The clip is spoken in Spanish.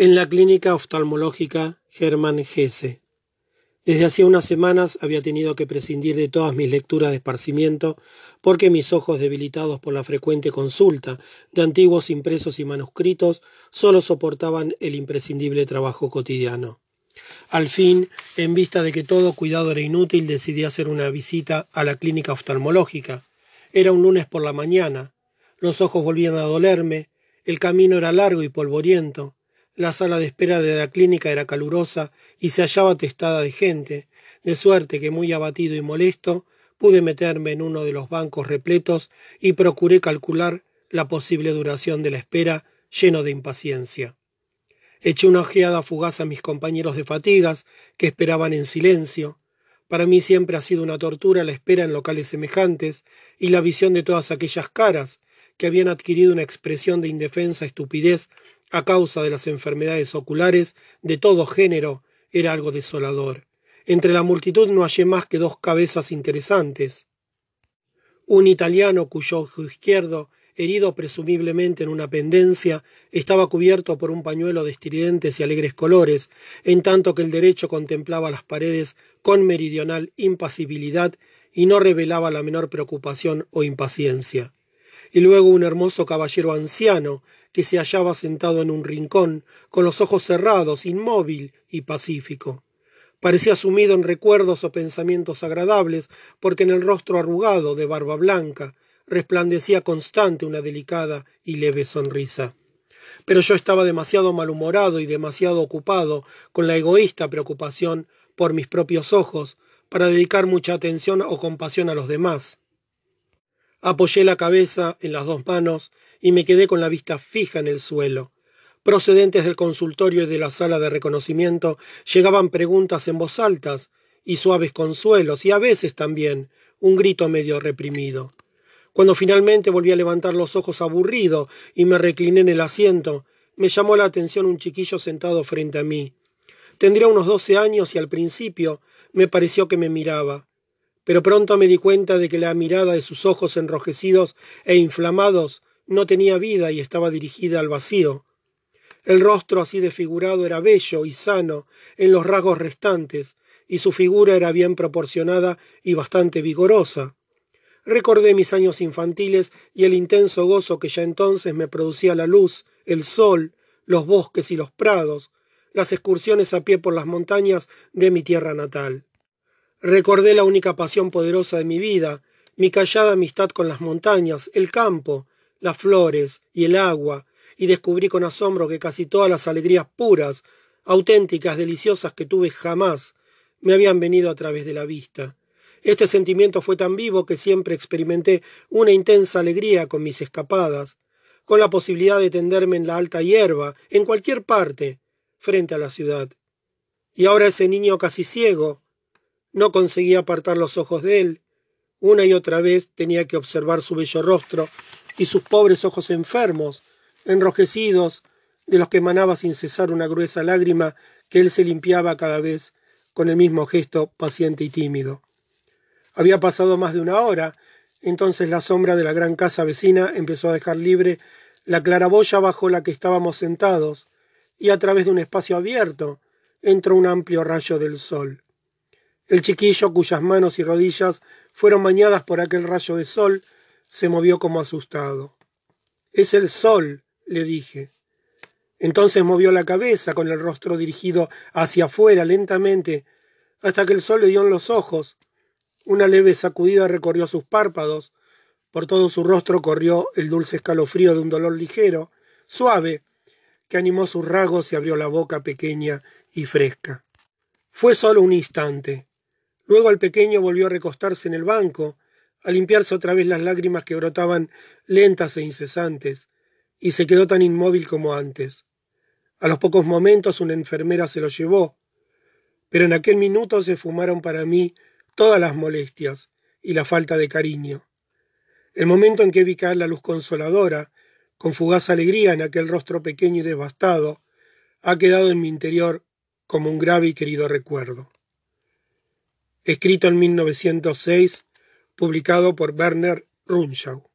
En la clínica oftalmológica Germán Gese. Desde hacía unas semanas había tenido que prescindir de todas mis lecturas de esparcimiento porque mis ojos debilitados por la frecuente consulta de antiguos impresos y manuscritos solo soportaban el imprescindible trabajo cotidiano. Al fin, en vista de que todo cuidado era inútil, decidí hacer una visita a la clínica oftalmológica. Era un lunes por la mañana. Los ojos volvían a dolerme, el camino era largo y polvoriento, la sala de espera de la clínica era calurosa y se hallaba atestada de gente, de suerte que muy abatido y molesto pude meterme en uno de los bancos repletos y procuré calcular la posible duración de la espera lleno de impaciencia. Eché una ojeada fugaz a mis compañeros de fatigas, que esperaban en silencio. Para mí siempre ha sido una tortura la espera en locales semejantes y la visión de todas aquellas caras que habían adquirido una expresión de indefensa estupidez a causa de las enfermedades oculares de todo género, era algo desolador. Entre la multitud no hallé más que dos cabezas interesantes. Un italiano cuyo ojo izquierdo, herido presumiblemente en una pendencia, estaba cubierto por un pañuelo de estridentes y alegres colores, en tanto que el derecho contemplaba las paredes con meridional impasibilidad y no revelaba la menor preocupación o impaciencia. Y luego un hermoso caballero anciano, que se hallaba sentado en un rincón, con los ojos cerrados, inmóvil y pacífico. Parecía sumido en recuerdos o pensamientos agradables, porque en el rostro arrugado, de barba blanca, resplandecía constante una delicada y leve sonrisa. Pero yo estaba demasiado malhumorado y demasiado ocupado con la egoísta preocupación por mis propios ojos para dedicar mucha atención o compasión a los demás. Apoyé la cabeza en las dos manos y me quedé con la vista fija en el suelo. Procedentes del consultorio y de la sala de reconocimiento llegaban preguntas en voz altas y suaves consuelos y a veces también un grito medio reprimido. Cuando finalmente volví a levantar los ojos aburrido y me recliné en el asiento, me llamó la atención un chiquillo sentado frente a mí. Tendría unos doce años y al principio me pareció que me miraba pero pronto me di cuenta de que la mirada de sus ojos enrojecidos e inflamados no tenía vida y estaba dirigida al vacío. El rostro así desfigurado era bello y sano en los rasgos restantes, y su figura era bien proporcionada y bastante vigorosa. Recordé mis años infantiles y el intenso gozo que ya entonces me producía la luz, el sol, los bosques y los prados, las excursiones a pie por las montañas de mi tierra natal. Recordé la única pasión poderosa de mi vida, mi callada amistad con las montañas, el campo, las flores y el agua, y descubrí con asombro que casi todas las alegrías puras, auténticas, deliciosas que tuve jamás, me habían venido a través de la vista. Este sentimiento fue tan vivo que siempre experimenté una intensa alegría con mis escapadas, con la posibilidad de tenderme en la alta hierba, en cualquier parte, frente a la ciudad. Y ahora ese niño casi ciego, no conseguía apartar los ojos de él. Una y otra vez tenía que observar su bello rostro y sus pobres ojos enfermos, enrojecidos, de los que emanaba sin cesar una gruesa lágrima que él se limpiaba cada vez con el mismo gesto paciente y tímido. Había pasado más de una hora, entonces la sombra de la gran casa vecina empezó a dejar libre la claraboya bajo la que estábamos sentados, y a través de un espacio abierto entró un amplio rayo del sol. El chiquillo, cuyas manos y rodillas fueron bañadas por aquel rayo de sol, se movió como asustado. Es el sol, le dije. Entonces movió la cabeza con el rostro dirigido hacia afuera lentamente, hasta que el sol le dio en los ojos. Una leve sacudida recorrió sus párpados, por todo su rostro corrió el dulce escalofrío de un dolor ligero, suave, que animó sus rasgos y abrió la boca pequeña y fresca. Fue solo un instante. Luego el pequeño volvió a recostarse en el banco, a limpiarse otra vez las lágrimas que brotaban lentas e incesantes, y se quedó tan inmóvil como antes. A los pocos momentos una enfermera se lo llevó, pero en aquel minuto se fumaron para mí todas las molestias y la falta de cariño. El momento en que vi caer la luz consoladora, con fugaz alegría en aquel rostro pequeño y devastado, ha quedado en mi interior como un grave y querido recuerdo escrito en 1906, publicado por Werner Runschau.